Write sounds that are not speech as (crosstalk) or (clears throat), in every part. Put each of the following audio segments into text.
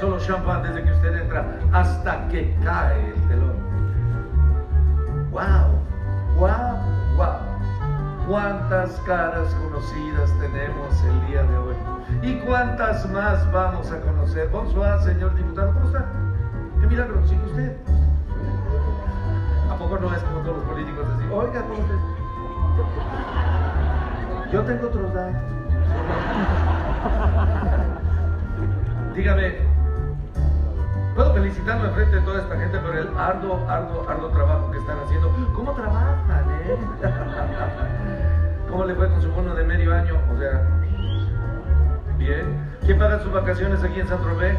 solo champán desde que usted entra hasta que cae el telón. ¡Wow! ¡Wow! ¡Wow! ¿Cuántas caras conocidas tenemos el día de hoy? ¿Y cuántas más vamos a conocer? Bonsoir, señor diputado. ¿Cómo está? ¿Qué milagro? ¿Sigue usted? ¿A poco no es como todos los políticos decir, oiga, ¿cómo está? Yo tengo otros datos. Dígame, felicitarlo en frente de toda esta gente por el arduo, arduo, arduo trabajo que están haciendo. ¿Cómo trabajan, eh? (laughs) ¿Cómo le fue con su bono de medio año? O sea, bien. ¿Quién paga sus vacaciones aquí en San Tropez?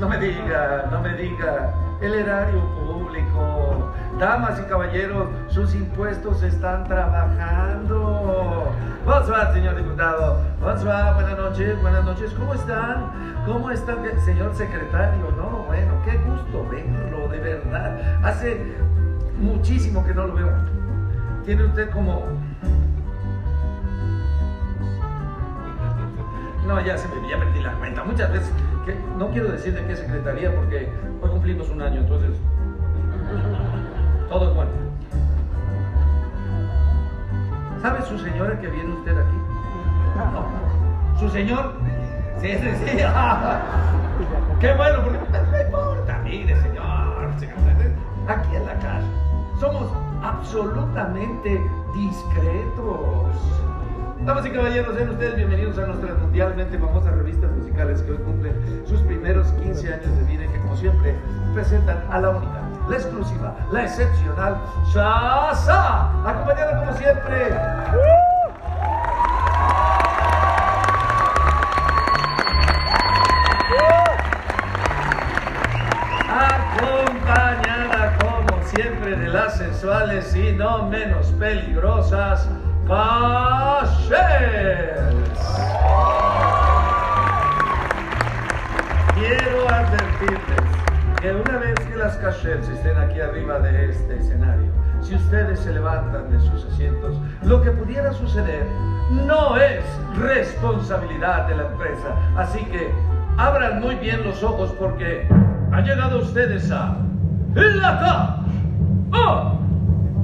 No me diga, no me diga. El erario público. Damas y caballeros, sus impuestos están trabajando. Bonsoir, señor diputado. Bonsoir, buenas noches, buenas noches. ¿Cómo están? ¿Cómo están, señor secretario? No, qué gusto verlo, de verdad. Hace muchísimo que no lo veo. Tiene usted como... (laughs) No, ya se me ya perdí la cuenta. Muchas veces, que, no quiero decir de qué secretaría porque hoy cumplimos un año, entonces (laughs) todo es bueno. ¿Sabe su señora que viene usted aquí? No. ¿Su señor? Sí, sí, sí. (laughs) Qué bueno, porque. Mire, señor, aquí en la casa somos absolutamente discretos. Damas y caballeros, sean ustedes bienvenidos a nuestras mundialmente famosas revistas musicales que hoy cumplen sus primeros 15 años de vida y que como siempre presentan a la única, la exclusiva, la excepcional Shasa, acompañada como siempre. Las sensuales y no menos peligrosas Cachets. Quiero advertirles que una vez que las cachets estén aquí arriba de este escenario, si ustedes se levantan de sus asientos, lo que pudiera suceder no es responsabilidad de la empresa. Así que abran muy bien los ojos porque han llegado ustedes a la Cage.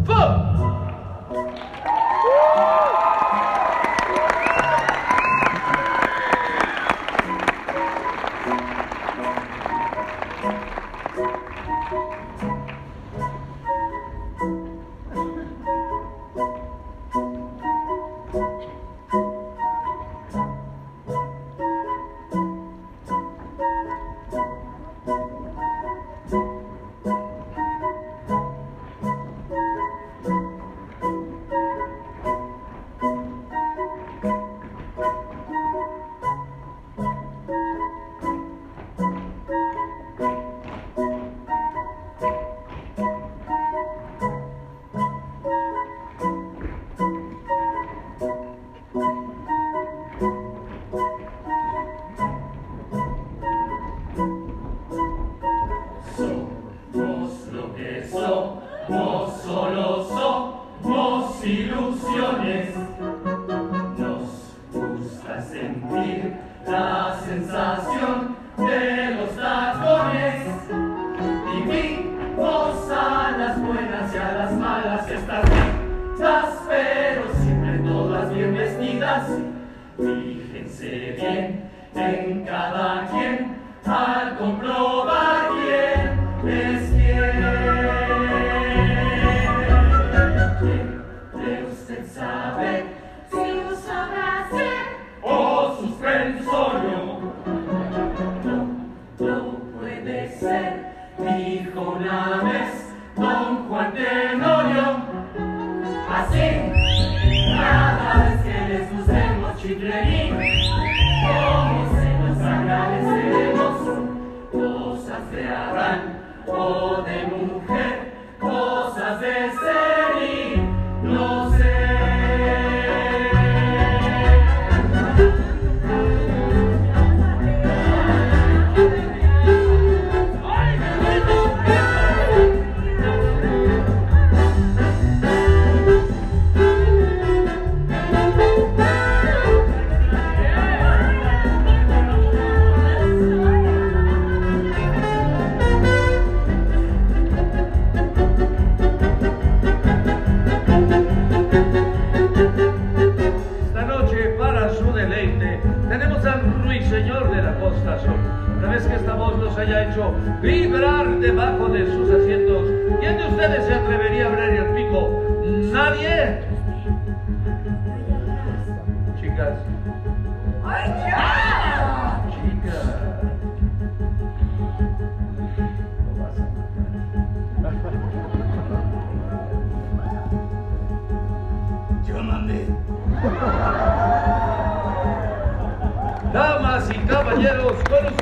¡Oh! dijo una vez Don Juan Tenorio. Así, cada vez que les usemos chiflerín, como se nos agradeceremos cosas de Adán o de mujer, cosas de ser. haya hecho vibrar debajo de sus asientos. ¿Quién de ustedes se atrevería a abrir el pico? Nadie. Chicas. ¡Ay, ya! Chicas. Lo Damas y caballeros, con ustedes.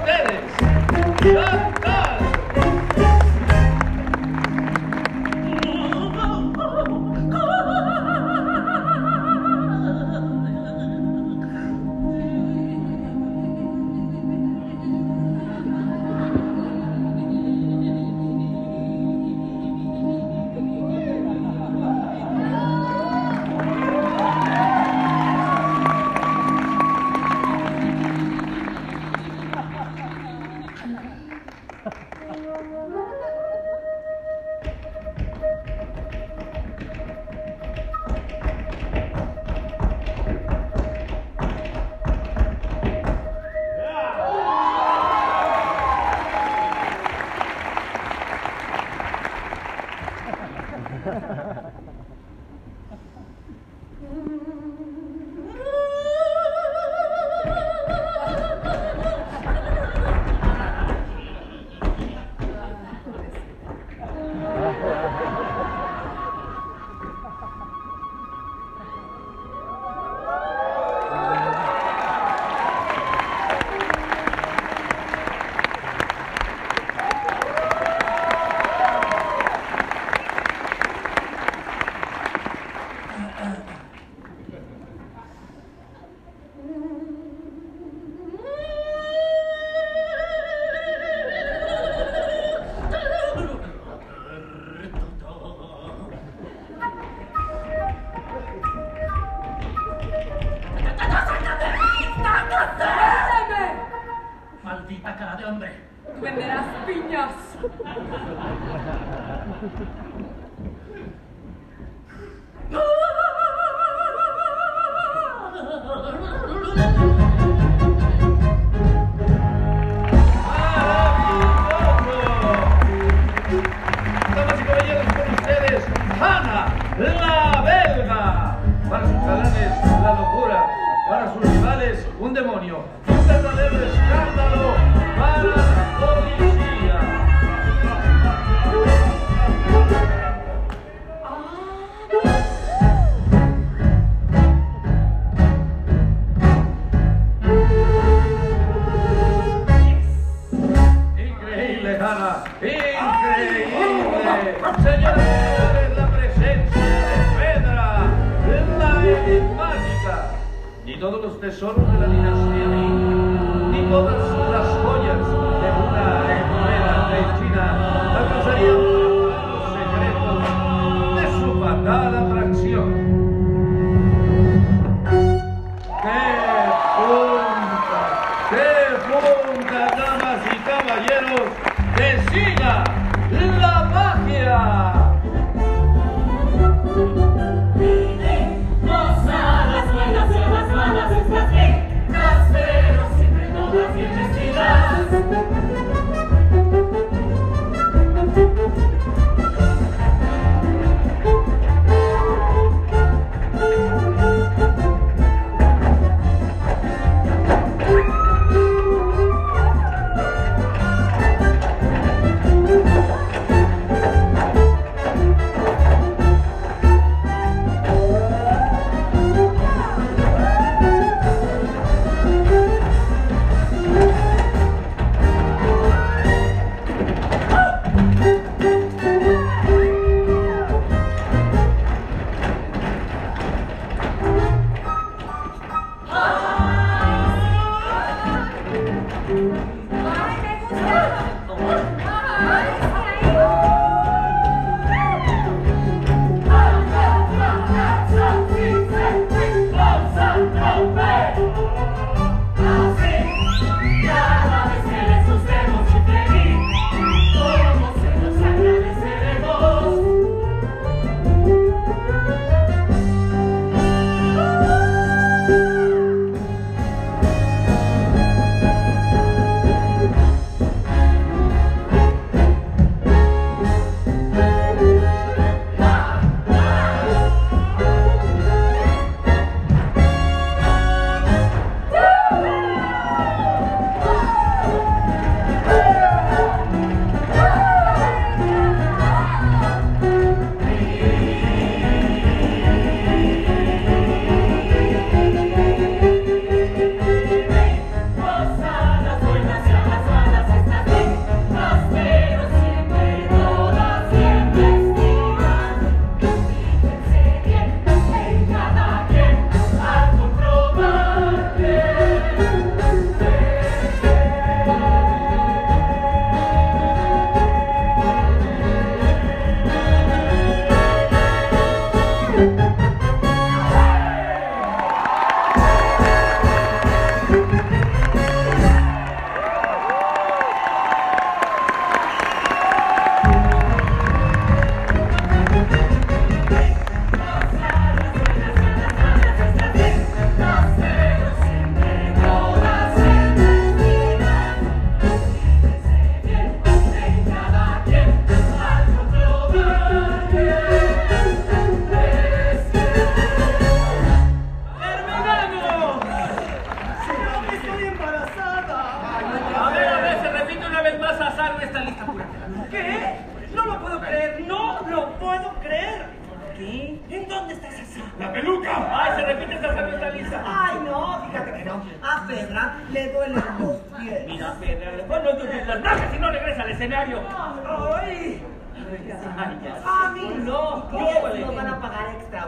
A mí no. ¿Qué Ellos nos van a pagar extra.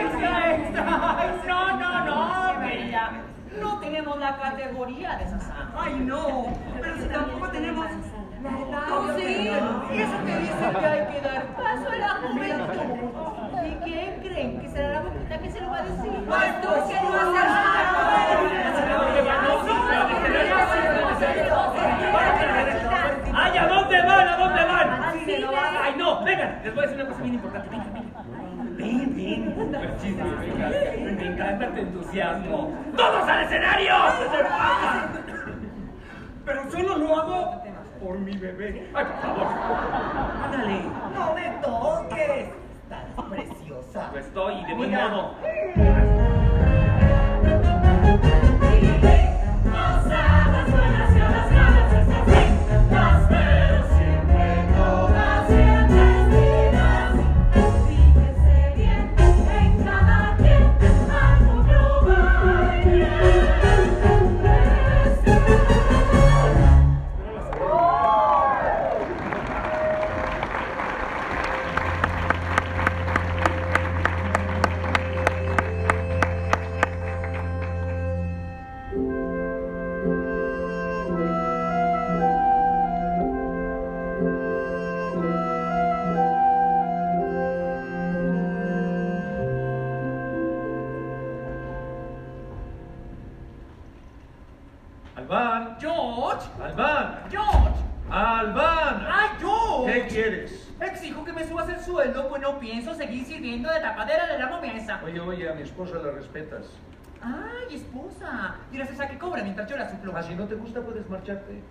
Extra, extra. Ay, no, no, no, Bella. No tenemos la categoría de Sasá. Ay, no. Pero si tampoco tenemos la edad. Oh, sí. Eso que dice que hay que dar paso a la juventud. ¿Y quién creen que será la boquita que se lo va a decir? Pues que no haces ¡Ay, a dónde van! ¿A dónde van? ¡Ay, no! Vengan, les voy a decir una cosa bien importante. Vengan, vengan. Ven, ven. Venga, Me encanta tu entusiasmo. ¡Todos al escenario! Pero solo lo hago por mi bebé. ¡Ay, por favor! Ándale. No me toques. Estás preciosa. Pues estoy de buen modo. Sueldo, pues no pienso seguir sirviendo de tapadera de la mesa. Oye, oye, a mi esposa la respetas. ¡Ay, esposa! Dirás esa que cobra mientras yo la suplo. Ah, si no te gusta, puedes marcharte.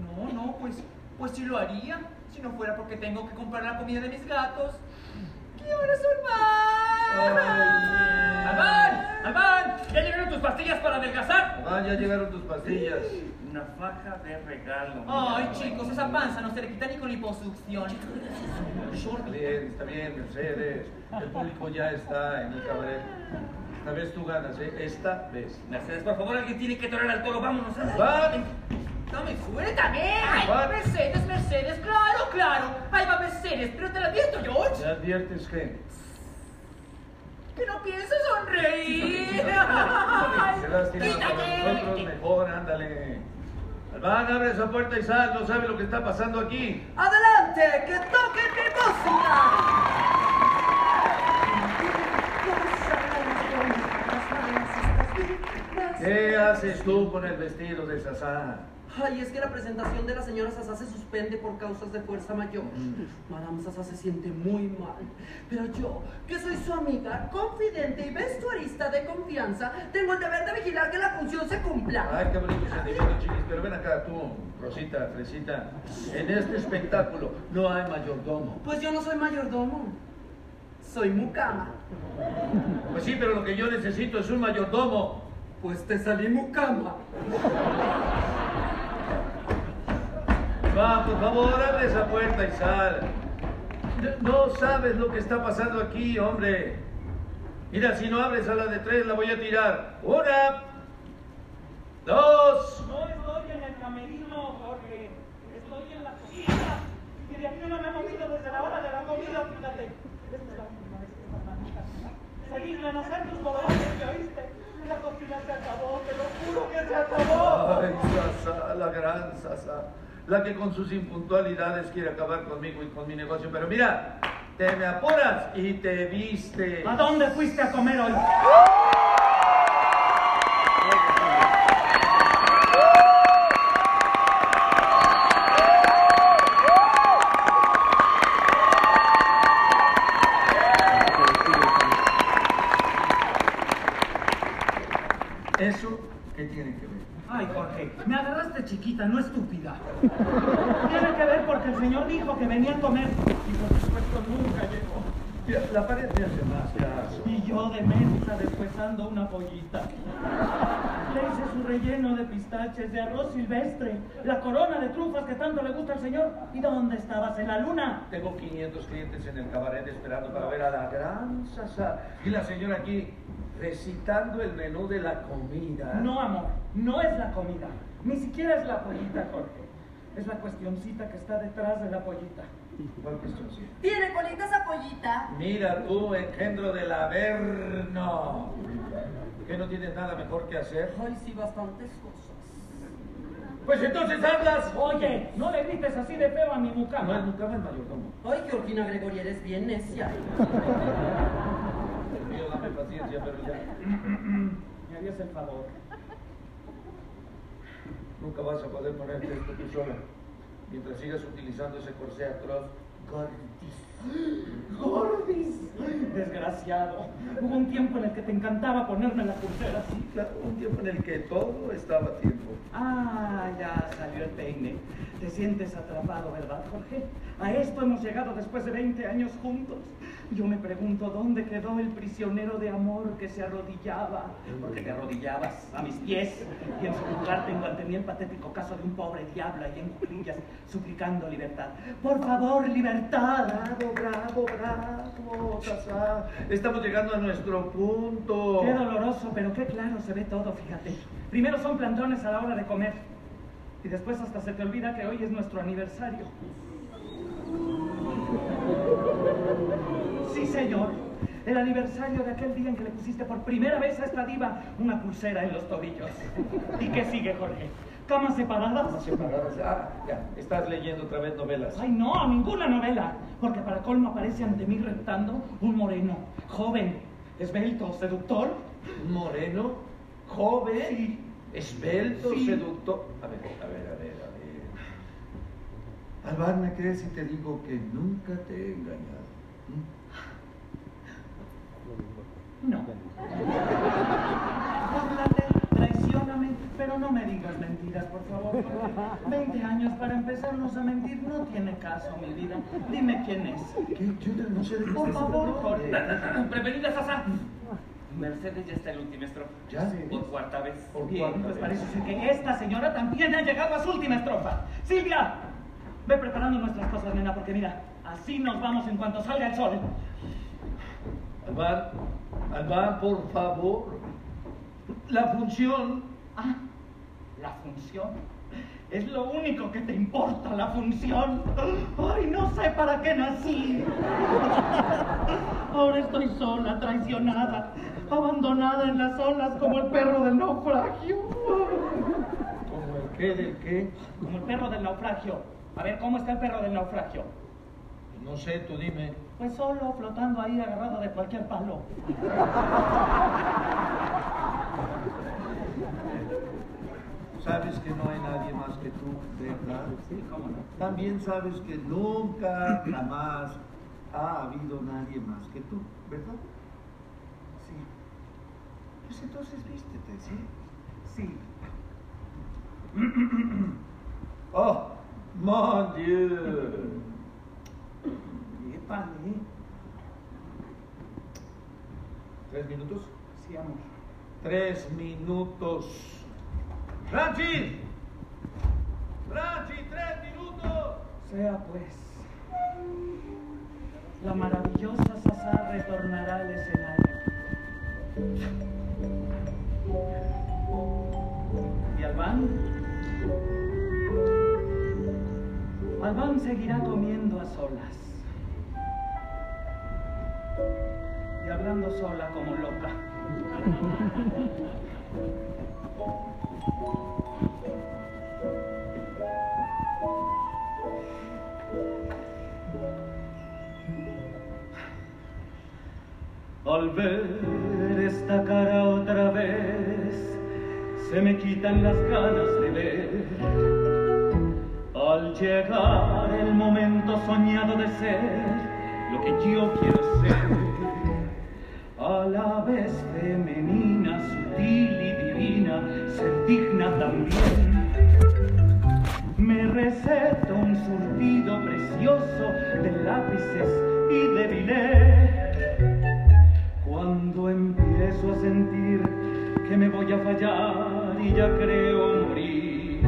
No, no, pues, pues sí lo haría. Si no fuera porque tengo que comprar la comida de mis gatos. ¿Qué horas son más? Ay. ¡Albán! ¡Albán! ¿Ya llegaron tus pastillas para adelgazar? Ah, ya llegaron tus pastillas. Una faja de regalo. Ay, chicos, esa panza no se le quita ni con liposucción. Está bien, está bien, Mercedes. El público ya está en el cabaret. Esta vez tú ganas, ¿eh? Esta vez. Mercedes, por favor, alguien tiene que torear al toro. Vámonos. ándale. Va. Dame, suéltame. Ay, Va. Mercedes, Mercedes, claro, claro. Ahí va Mercedes, pero te la advierto, George. ¿Me adviertes que? Que no pienso sonreír. (laughs) Quítate. nosotros, mejor, ándale. Albán, abre esa puerta y sal, no sabe lo que está pasando aquí. Adelante, que toquen mi música. ¿Qué haces tú con el vestido de Sasá? Ay, es que la presentación de la señora Sasá se suspende por causas de fuerza mayor. Mm. Madame Sasá se siente muy mal. Pero yo, que soy su amiga, confidente y vestuarista de confianza, tengo el deber de vigilar que la función se cumpla. Ay, qué bonito sentimiento, chiquis. Pero ven acá tú, Rosita, Fresita. En este espectáculo no hay mayordomo. Pues yo no soy mayordomo. Soy mucama. Pues sí, pero lo que yo necesito es un mayordomo. Pues te salí mucama. Va, por favor, abre esa puerta y sal. No sabes lo que está pasando aquí, hombre. Mira, si no abres a la de tres, la voy a tirar. Una, dos. No estoy en el camerino, Jorge. Estoy en la cocina. Y de aquí no me he movido desde la hora de la comida, fíjate. Esta es la última vez que esta manita a hacer tus boberías, ¿me oíste? La cocina se acabó, te lo juro que se acabó. Ay, Sasa, la gran Sasa. La que con sus impuntualidades quiere acabar conmigo y con mi negocio. Pero mira, te me apuras y te viste. ¿A dónde fuiste a comer hoy? ¿Eso qué tiene que ver? Ay, Jorge, me agarraste chiquita, no estúpida. Tiene que ver porque el señor dijo que venía a comer y por supuesto nunca llegó. La pared me hace más caso. Y yo de mensa despezando una pollita. Le hice su relleno de pistaches, de arroz silvestre, la corona de trufas que tanto le gusta al señor. ¿Y dónde estabas? ¿En la luna? Tengo 500 clientes en el cabaret esperando para ver a la gran Sasa. Y la señora aquí recitando el menú de la comida. No, amor, no es la comida. Ni siquiera es la pollita, Jorge. Es la cuestioncita que está detrás de la pollita. ¿Cuál cuestión, sí? ¿Tiene colita esa pollita? Mira tú, engendro del Averno. ¿Que no tienes nada mejor que hacer? Ay, sí, bastantes cosas. Pues entonces hablas. Oye, no le grites así de feo a mi No es mucama. el mayordomo. Ay, Georgina Gregoria, eres bien necia. Paciencia, pero ya. Me harías el favor. Nunca vas a poder ponerte esto tú sola. Mientras sigas utilizando ese corsé atroz. Gordis. ¡Gordis! Desgraciado. Hubo un tiempo en el que te encantaba ponerme la pulsera. Sí, claro, un tiempo en el que todo estaba a tiempo. Ah, ya salió el peine. Te sientes atrapado, ¿verdad, Jorge? A esto hemos llegado después de 20 años juntos. Yo me pregunto dónde quedó el prisionero de amor que se arrodillaba, porque te arrodillabas a mis pies, y en su lugar tengo ante mí el patético caso de un pobre diablo ahí en cuclillas, suplicando libertad. Por favor, libertad. Bravo, bravo, bravo, Sasa. Estamos llegando a nuestro punto. Qué doloroso, pero qué claro se ve todo, fíjate. Primero son plantones a la hora de comer. Y después hasta se te olvida que hoy es nuestro aniversario. Sí, señor. El aniversario de aquel día en que le pusiste por primera vez a esta diva una pulsera en los tobillos. ¿Y qué sigue, Jorge? ¿Camas separadas? Vamos separadas. Ah, ya, estás leyendo otra vez novelas. Ay, no, ninguna novela. Porque para colmo aparece ante mí reptando un moreno, joven, esbelto, seductor. Moreno, joven, esbelto, Sí. seductor. A ver, a ver, a ver, a ver. Alvar, ¿me crees si te digo que nunca te he engañado? ¿Mm? No. Traicióname, pero no me digas mentiras, por favor. 20 años para empezarnos a mentir no tiene caso, mi vida. Dime quién es. ¿Qué? Yo no sé de qué Por favor. Jorge. Prevenida, Sasa. Mercedes ya está el último estrofa. ¿Ya? Por cuarta vez. Por Bien, cuarta pues vez. parece ser que esta señora también ha llegado a su última estrofa. Silvia, ve preparando nuestras cosas, nena, porque mira, así nos vamos en cuanto salga el sol. Alvar, Alvar, por favor. La función. Ah, la función. Es lo único que te importa, la función. Ay, no sé para qué nací. Ahora estoy sola, traicionada, abandonada en las olas como el perro del naufragio. ¿Como el qué del qué? Como el perro del naufragio. A ver, ¿cómo está el perro del naufragio? No sé, tú dime. Pues solo, flotando ahí, agarrado de cualquier palo. Sabes que no hay nadie más que tú, ¿verdad? Sí, cómo no. También sabes que nunca, jamás ha habido nadie más que tú, ¿verdad? Sí, Pues entonces vístete, ¿sí? sí. (clears throat) Oh, mon Dieu. Épale. ¿Tres minutos? Sí, amor. Tres minutos. ¡Franchi! ¡Franchi, tres minutos! Sea pues. La maravillosa Sasá retornará al escenario. ¿Y Albán? Albán seguirá comiendo a solas. Y hablando sola como loca. Al ver esta cara otra vez, se me quitan las ganas de ver. Al llegar el momento soñado de ser que yo quiero ser. A la vez femenina, sutil y divina, ser digna también. Me receta un surtido precioso de lápices y de bilé. Cuando empiezo a sentir que me voy a fallar y ya creo morir,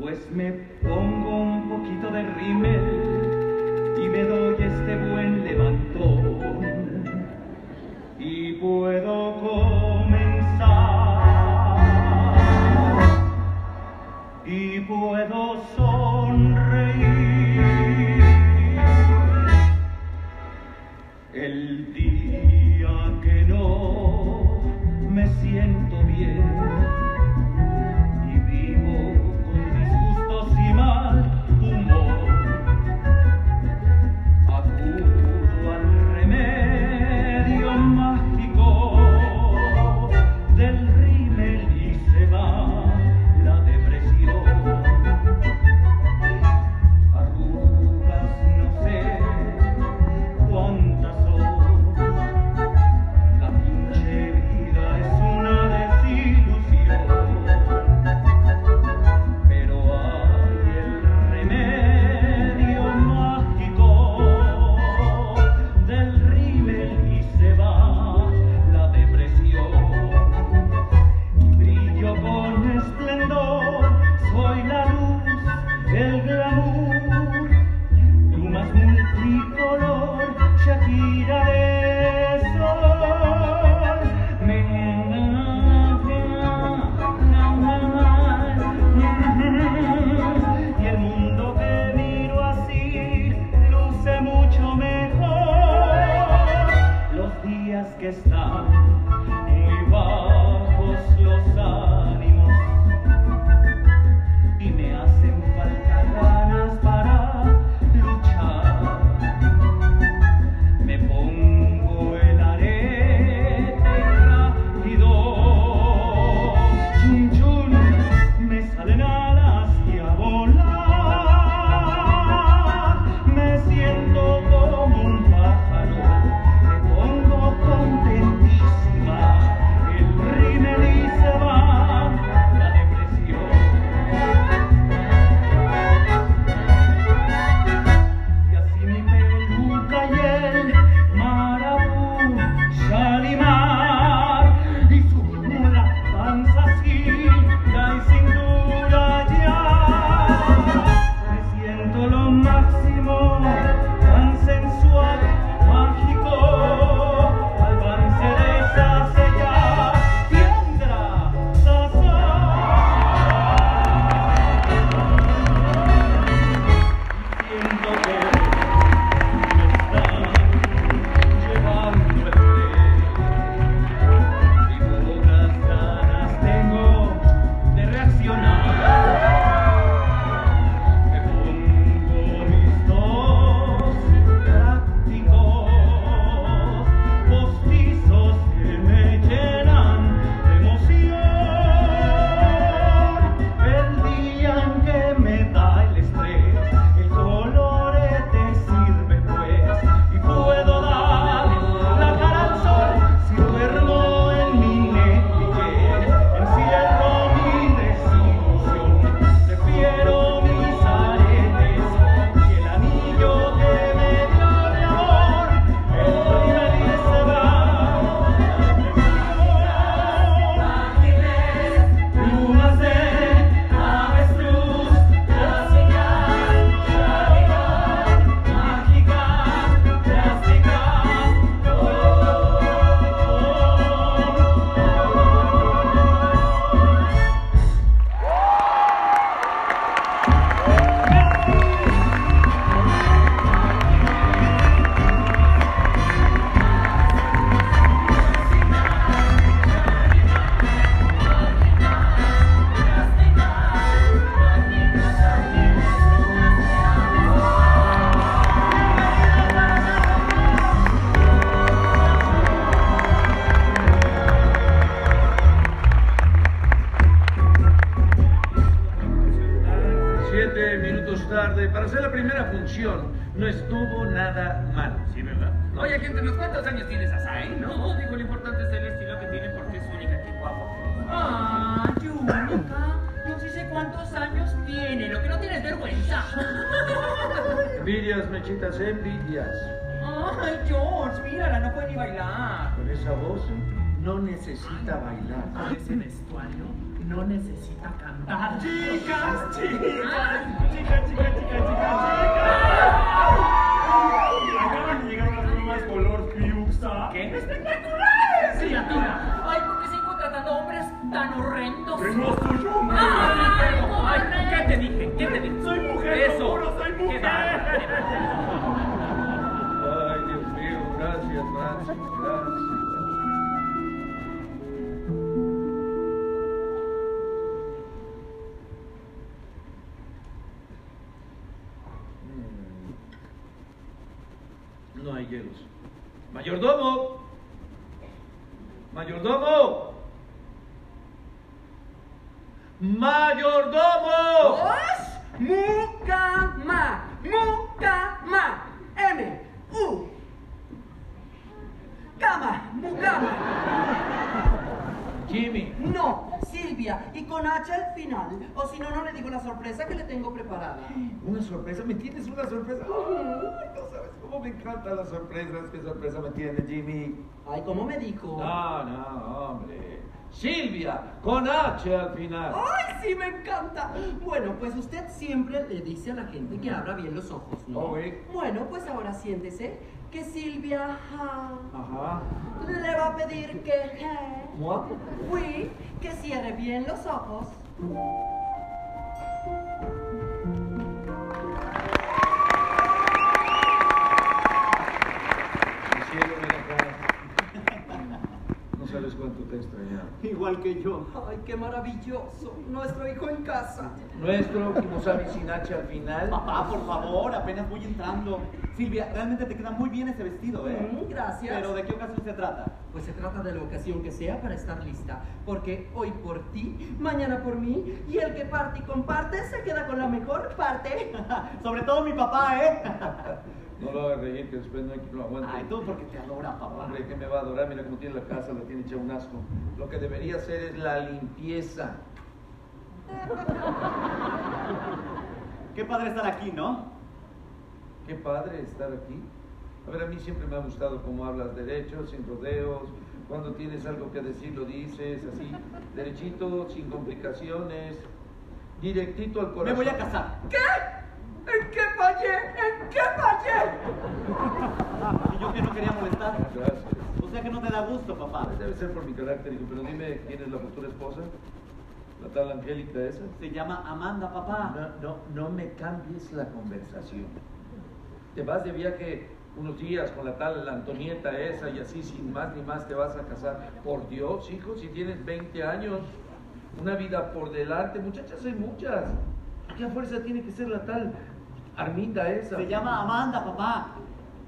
pues me pongo un poquito de rímel me doy este buen levantón y puedo comenzar. Y puedo Con ese vestuario no necesita cantar. Chicas, chicas, chicas, chicas, chicas, chicas, chicas. Acaban de llegar unas plumas color piuxa. ¡Qué espectaculares! ¡Criatura! ¡Ay, por qué sigo tratando a hombres tan horrendos! Que no soy hombre. ¡Ay, ay, ¿qué te dije? ¿Qué te dije? Soy mujer, Eso. juro, soy mujer. Ay, Dios mío, gracias, Francis, gracias. Hielos. ¡Mayordomo! ¡Mayordomo! ¡Mayordomo! ¡Osh! Mucama, mucama, M, U. Cama, mucama. Jimmy, No, Silvia, y con H al final. O si no, no le digo la sorpresa que le tengo preparada. una sorpresa, ¿me tienes una sorpresa? Ay, no sabes cómo me encantan las sorpresas. ¿Qué sorpresa me tiene Jimmy? Ay, ¿cómo me dijo? No, no, hombre. Silvia, con H al final. ¡Ay, sí, me encanta! Bueno, pues usted siempre le dice a la gente que abra bien los ojos, ¿no? Oh, oui. Bueno, pues ahora siéntese que Silvia ja, Ajá. le va a pedir que ¿Moi? oui, que cierre bien los ojos. Te. Igual que yo. ¡Ay, qué maravilloso! Nuestro hijo en casa. Nuestro Kimosabi sin H al final. Papá, por favor, apenas voy entrando. Silvia, realmente te queda muy bien ese vestido, ¿eh? Mm, gracias. Pero ¿de qué ocasión se trata? Pues se trata de la ocasión que sea para estar lista, porque hoy por ti, mañana por mí, y el que parte y comparte se queda con la mejor parte. (laughs) Sobre todo mi papá, ¿eh? (laughs) No lo hagas reír, que después no hay quien lo aguante. Ay, todo porque te adora, papá. Hombre, que me va a adorar? Mira cómo tiene la casa, la tiene hecha un asco. Lo que debería hacer es la limpieza. Qué padre estar aquí, ¿no? Qué padre estar aquí. A ver, a mí siempre me ha gustado cómo hablas derecho, sin rodeos. Cuando tienes algo que decir, lo dices así, derechito, sin complicaciones, directito al corazón. Me voy a casar. ¿Qué? ¿En qué fallé? ¿En qué fallé? Y (laughs) yo que no quería molestar. Gracias. O sea que no te da gusto, papá. Debe ser por mi carácter, hijo, pero dime quién es la futura esposa. ¿La tal Angélica esa? Se llama Amanda, papá. No, no, no me cambies la conversación. Te vas de viaje unos días con la tal Antonieta esa y así sin más ni más te vas a casar. Por Dios, hijo, si tienes 20 años, una vida por delante, muchachas hay muchas. ¿Qué fuerza tiene que ser la tal Arminda esa? Se llama Amanda, papá.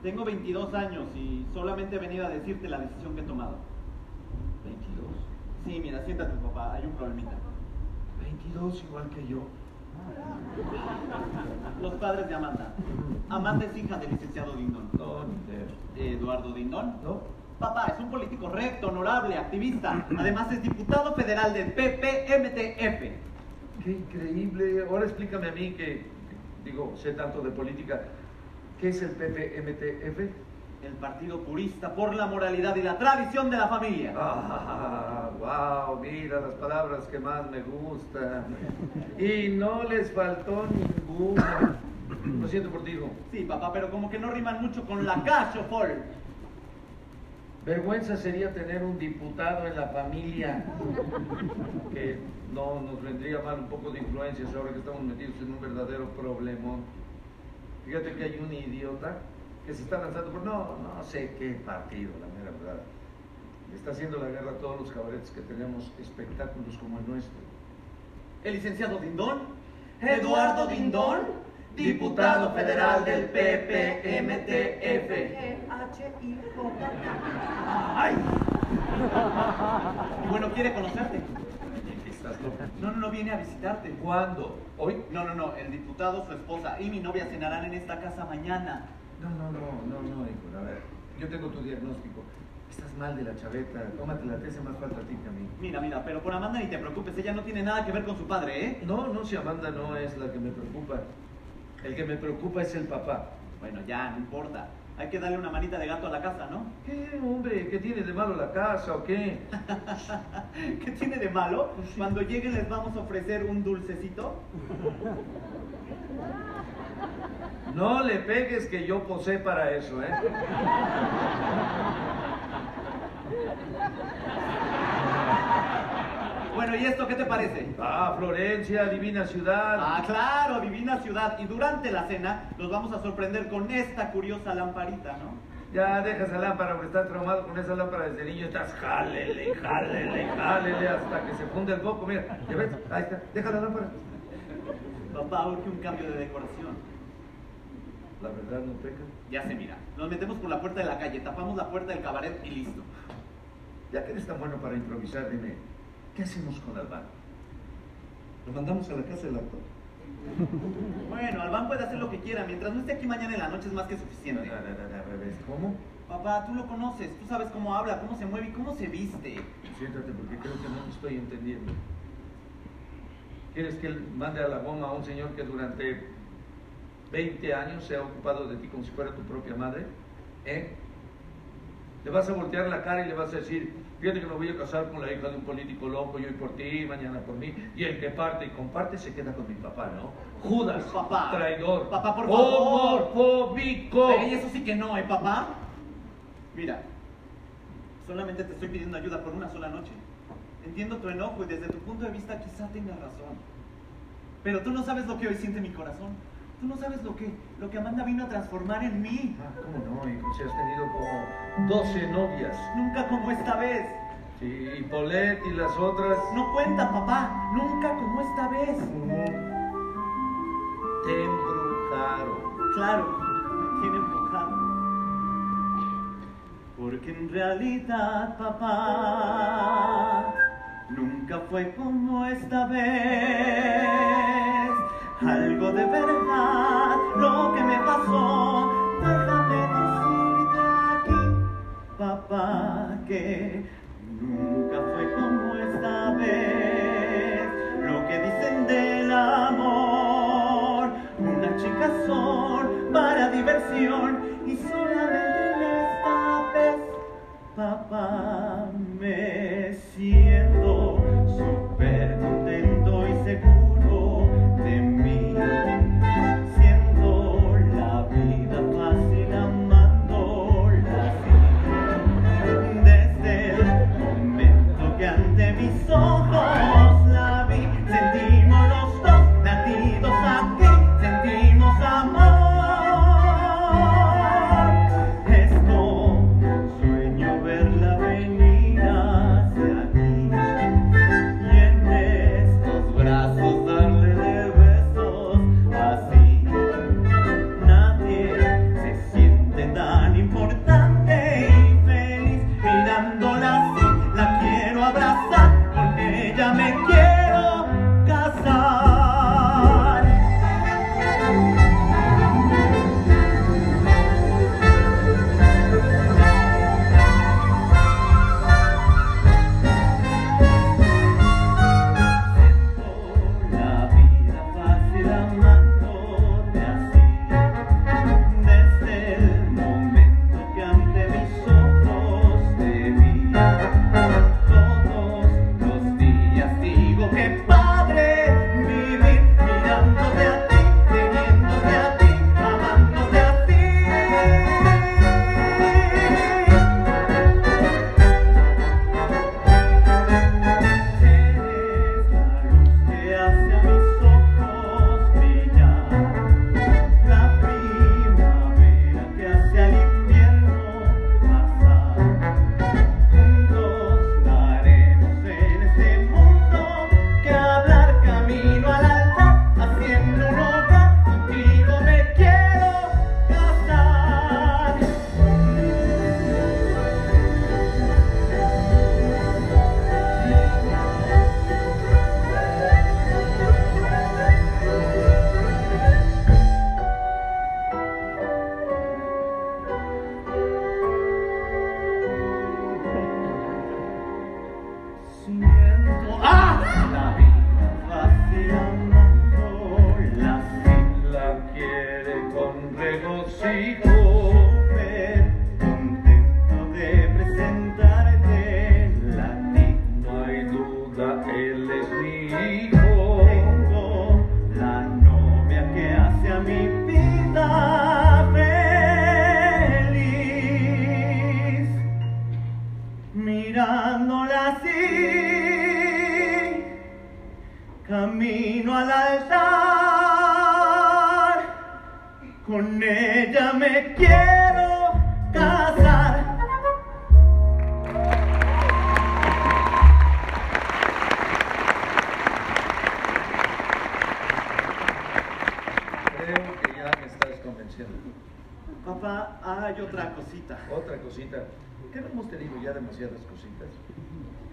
Tengo 22 años y solamente he venido a decirte la decisión que he tomado. 22. Sí, mira, siéntate, papá. Hay un problemita. 22 igual que yo. Los padres de Amanda. Amanda es hija del licenciado Dindón. Eduardo Dindón. ¿No? Papá, es un político recto, honorable, activista. Además es diputado federal del PPMTF. Qué increíble. Ahora explícame a mí que, digo, sé tanto de política. ¿Qué es el PPMTF? El partido purista por la moralidad y la tradición de la familia. Ah, wow, mira las palabras que más me gustan. Y no les faltó ninguna. Lo siento por ti, hijo. Sí, papá, pero como que no riman mucho con la cacho, Paul. Vergüenza sería tener un diputado en la familia que no nos vendría mal un poco de influencias ahora que estamos metidos en un verdadero problemón. Fíjate que hay un idiota que se está lanzando por no, no sé qué partido, la mera verdad. Está haciendo la guerra a todos los cabarets que tenemos espectáculos como el nuestro. El licenciado Dindón. Eduardo Dindón, diputado federal del PPMTF. H-I-J. ¡Ay! Y bueno, quiere conocerte. No, no, no viene a visitarte. ¿Cuándo? ¿Hoy? No, no, no. El diputado, su esposa y mi novia cenarán en esta casa mañana. No, no, no, no, no, hijo. A ver, yo tengo tu diagnóstico. Estás mal de la chaveta. Tómate la hace más falta a ti que a mí. Mira, mira, pero por Amanda ni te preocupes, ella no tiene nada que ver con su padre, ¿eh? No, no, si Amanda no es la que me preocupa. El que me preocupa es el papá. Bueno, ya, no importa. Hay que darle una manita de gato a la casa, ¿no? ¿Qué, hombre? ¿Qué tiene de malo la casa o qué? (laughs) ¿Qué tiene de malo? Cuando lleguen les vamos a ofrecer un dulcecito. No le pegues que yo posé para eso, ¿eh? (laughs) Bueno, ¿y esto qué te parece? Ah, Florencia, divina ciudad. Ah, claro, divina ciudad. Y durante la cena los vamos a sorprender con esta curiosa lamparita, ¿no? Ya deja esa lámpara, porque estás traumado con esa lámpara desde niño. Estás jálele, jálele, jálele hasta que se funde el foco. Mira, ¿ya ves? Ahí está. Deja la lámpara. Papá, urge un cambio de decoración. La verdad no peca. Ya se mira. Nos metemos por la puerta de la calle, tapamos la puerta del cabaret y listo. Ya que eres tan bueno para improvisar, dime, ¿qué hacemos con Albán? ¿Lo mandamos a la casa del actor? (laughs) Bueno, Albán puede hacer lo que quiera. Mientras no esté aquí mañana en la noche es más que suficiente. no, no, no, al revés. ¿Cómo? Papá, tú lo conoces. Tú sabes cómo habla, cómo se mueve y cómo se viste. Siéntate, porque creo que no te estoy entendiendo. ¿Quieres que él mande a la goma a un señor que durante 20 años se ha ocupado de ti como si fuera tu propia madre? ¿Eh? Le vas a voltear la cara y le vas a decir, fíjate que me voy a casar con la hija de un político loco, yo hoy por ti, mañana por mí, y el que parte y comparte se queda con mi papá, ¿no? Judas, Papá. traidor, Papá, por favor. homofóbico. Ay, eso sí que no, ¿eh, papá? Mira, solamente te estoy pidiendo ayuda por una sola noche. Entiendo tu enojo y desde tu punto de vista quizá tengas razón. Pero tú no sabes lo que hoy siente mi corazón. Tú no sabes lo que, lo que Amanda vino a transformar en mí. Ah, ¿Cómo no? hijo? Si has tenido como 12 novias. Nunca como esta vez. Sí, y Paulette y las otras. No cuenta, papá. Nunca como esta vez. Te embrujaron. Claro, me tiene embrujado. Porque en realidad, papá, nunca fue como esta vez. Algo de verdad, lo que me pasó, déjame decirte aquí, papá, que nunca fue como esta vez. Lo que dicen del amor, una chica son para diversión y solamente en esta vez, papá, me demasiadas cositas?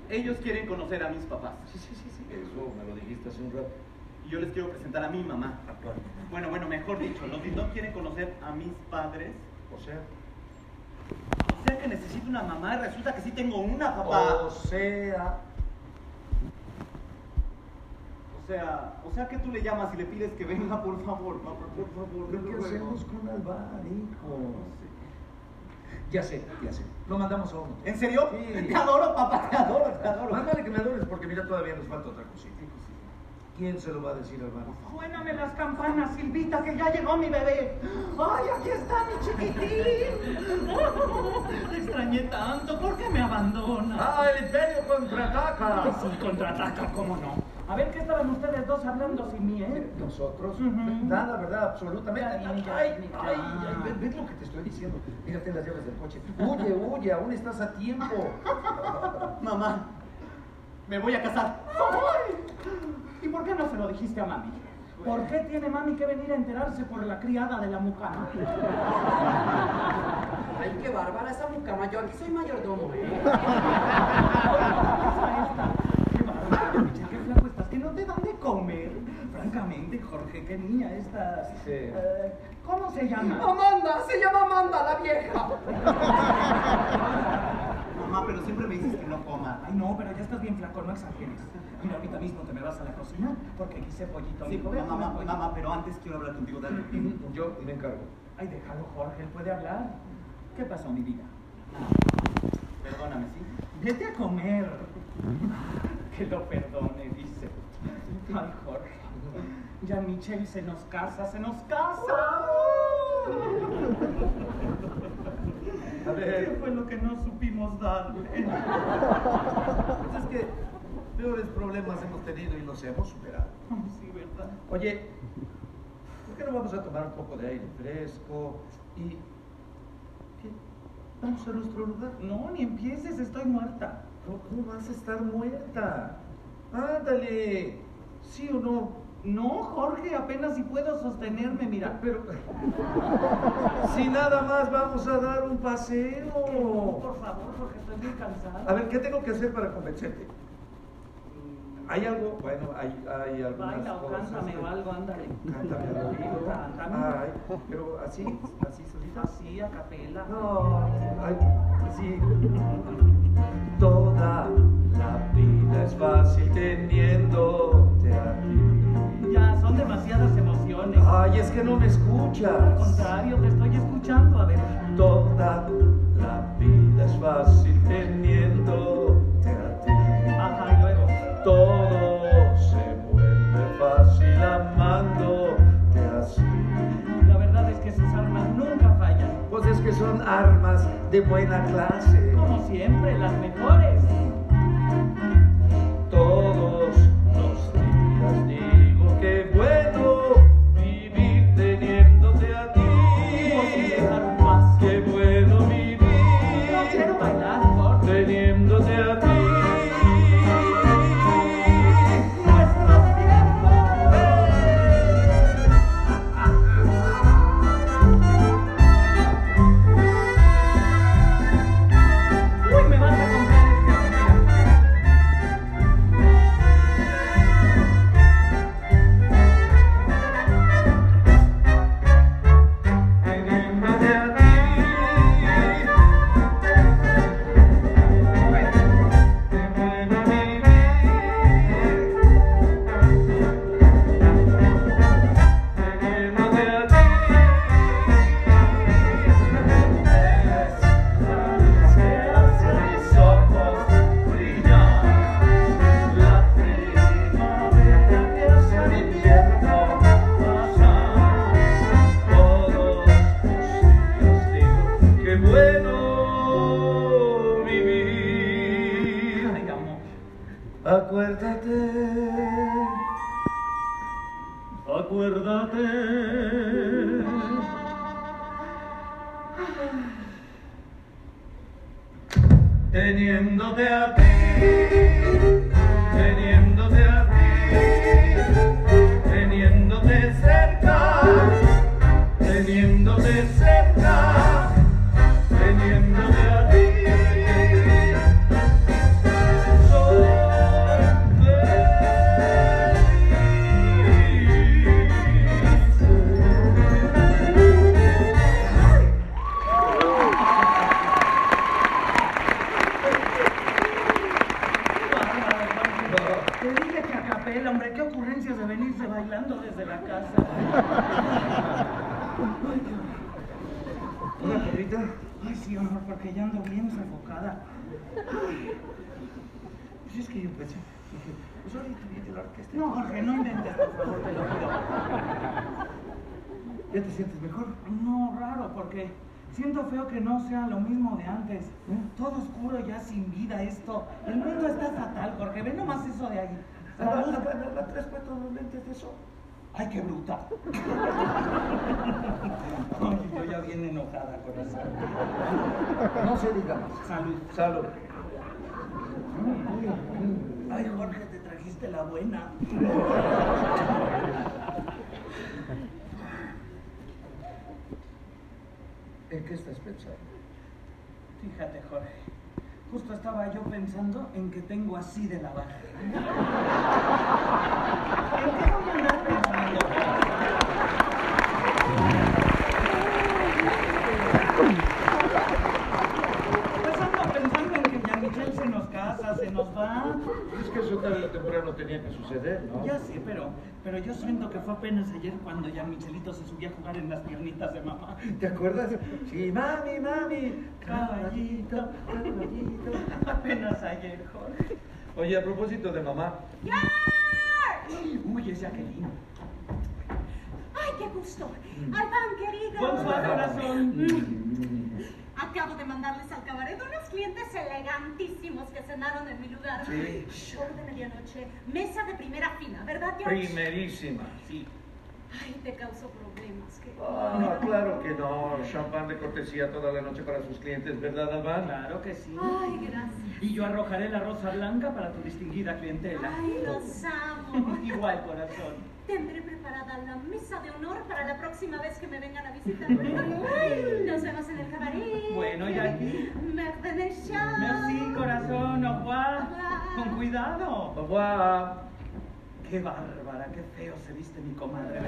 Ellos quieren conocer a mis papás. Sí, sí, sí, sí. Eso me lo dijiste hace un rato. Y yo les quiero presentar a mi mamá. ¿A cuál? Bueno, bueno, mejor dicho, los no quieren conocer a mis padres. O sea. O sea que necesito una mamá y resulta que sí tengo una, papá. O sea. O sea, o sea que tú le llamas y le pides que venga, por favor, papá, por favor. te ¿Pero lo qué hacemos con Alvar, hijo? Ya sé, ya sé. Lo mandamos a uno. ¿En serio? Sí. Te adoro, papá, te adoro, te adoro. Más vale que me adores porque mira, todavía nos falta otra cosita. ¿Quién se lo va a decir al Alvar? Suéname las campanas, Silvita, que ya llegó mi bebé. ¡Ay, aquí está mi chiquitín! Te (laughs) extrañé tanto, ¿por qué me abandonas? ¡Ah, el Imperio contraataca! Sí, contraataca, ¿cómo no? A ver, ¿qué estaban ustedes dos hablando sin mí, eh? Nosotros, nada, ¿verdad? Absolutamente. Ya, Ay, ya, ay, ya. ay, ay, ¿ves- ¿ves lo que te estoy diciendo? Mírate las llaves del coche. Huye, huye, aún estás a tiempo. (laughs) Mamá, me voy a casar. ¡Ay! ¿Y por qué no se lo dijiste a mami? ¿Por qué tiene mami que venir a enterarse por la criada de la mucama? (laughs) Ay, qué bárbara esa mucama. Yo aquí soy mayordomo, ¿eh? (laughs) esta? ¡Qué bárbaro, Michel, qué flaco estás! Que no te dan de comer. Francamente, Jorge, qué niña estás. Sí. Eh, ¿Cómo se llama? Amanda, se llama Amanda la vieja. Mamá, pero siempre me dices que no coma. Ay, no, pero ya estás bien flaco, no exageres. Mira, ahorita mismo te me vas a la cocina porque aquí hice pollito. Sí, mamá, mamá, pollito. mamá, pero antes quiero hablar contigo, dale. Yo me encargo. Ay, déjalo, Jorge, él puede hablar. ¿Qué pasó, mi vida? Perdóname, ¿sí? Vete a comer. (laughs) Que lo perdone, dice. Ay, Jorge. Ya Michelle se nos casa, se nos casa. A ver. ¿Qué fue lo que no supimos darle? Pues es que peores problemas hemos tenido y los hemos superado. Sí, ¿verdad? Oye, ¿por qué no vamos a tomar un poco de aire fresco y... ¿Qué? ¿Vamos a nuestro lugar? No, ni empieces, estoy muerta. ¿Cómo, cómo vas a estar muerta? Ándale, ¿sí o no? No, Jorge, apenas si puedo sostenerme, mira. Pero... (laughs) si nada más vamos a dar un paseo. Por favor, porque estoy muy cansada. A ver, ¿qué tengo que hacer para convencerte? ¿Hay algo? Bueno, hay, hay algunas Baila o cántame o algo, ándale. Cántame al oído. Cántame. Ay, pero así, así solita. Así, a capela. No, ay, sí. Toda vida es fácil teniéndote aquí. Ya, son demasiadas emociones. Ay, es que no me Al escuchas. contrario, te estoy escuchando, a ver. Toda la vida es fácil teniéndote a ti. Ajá, y luego. Todo se vuelve fácil amándote así. La verdad es que sus armas nunca fallan. Pues es que son armas de buena clase. Como siempre, las mejores. Jorge, no inventes, por favor, te lo pido. ¿Ya te sientes mejor? No, raro, porque siento feo que no sea lo mismo de antes. Todo oscuro, ya sin vida esto. El mundo está fatal, Jorge. Ve nomás eso de ahí. ¿La, la, la, la traes puestos los lentes de eso? ¡Ay, qué bruta! (laughs) Ay, yo ya bien enojada, corazón. No se diga más. Salud. Salud. Ay, Jorge, trajiste la buena. ¿En qué estás pensando? Fíjate, Jorge. Justo estaba yo pensando en que tengo así de lavar. ¿En qué voy a andar pensando? Tarde o temprano tenía que suceder, ¿no? Ya sé, pero, pero yo siento que fue apenas ayer cuando ya Michelito se subía a jugar en las piernitas de mamá. ¿Te acuerdas? Sí, mami, mami, caballito, caballito. Apenas ayer, Jorge. Oye, a propósito de mamá, Uy, es Jacqueline. ¡Ay, qué gusto! Albán, querido. Bonsoir, corazón. Acabo de mandarles al cabaret unos clientes elegantísimos que cenaron en mi lugar. Sí. Show de medianoche, mesa de primera fila, ¿verdad, George? primerísima. Sí. Ay, te causó problemas. ¿qué? Ah, claro que no. Champán de cortesía toda la noche para sus clientes, ¿verdad, Albán? Claro que sí. Ay, gracias. Y yo arrojaré la rosa blanca para tu distinguida clientela. Ay, los amo. (laughs) Igual, corazón. Tendré preparada la mesa de honor para la próxima vez que me vengan a visitar. Ay, nos vemos en el cabaret. Bueno, Jackie. Mercedes Merci, corazón. Au revoir. Au revoir. Con cuidado. Au revoir. Qué bárbara, qué feo se viste mi comadre,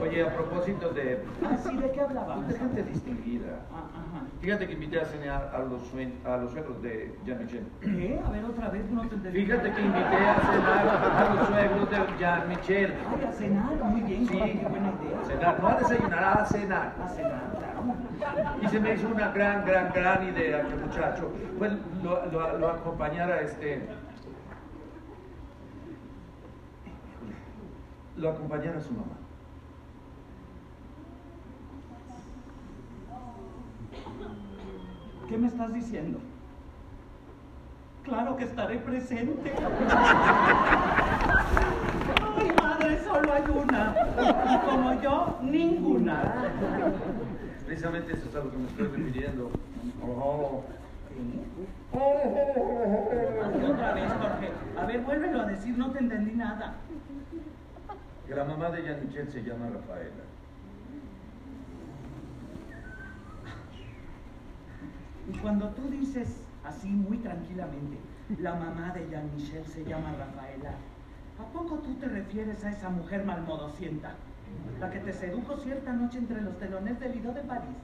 Oye, a propósito de, Ah, sí, ¿de qué hablábamos? de gente distinguida, Ah, ajá. Fíjate que invité a cenar a los, a los suegros de Jean-Michel. ¿Qué? A ver, otra vez, no te entendí. Fíjate que invité a cenar a los suegros de Jean-Michel. Ay, a cenar, muy bien, Sí. qué buena idea. Cenar, no a desayunar, a cenar. A cenar, claro. Y se me hizo una gran, gran, gran idea que el muchacho pues, lo, lo- lo acompañara este. Lo acompañara a su mamá. ¿Qué me estás diciendo? Claro que estaré presente. Ay, madre, solo hay una. Y como yo, ninguna. Precisamente eso es a lo que me estoy refiriendo. Oh. Y otra vez, Jorge. A ver, vuélvelo a decir, no te entendí nada. Que la mamá de Jean Michel se llama Rafaela. Y cuando tú dices así muy tranquilamente, la mamá de Jean Michel se llama Rafaela, ¿a poco tú te refieres a esa mujer malmodosienta? La que te sedujo cierta noche entre los telones del Lido de París.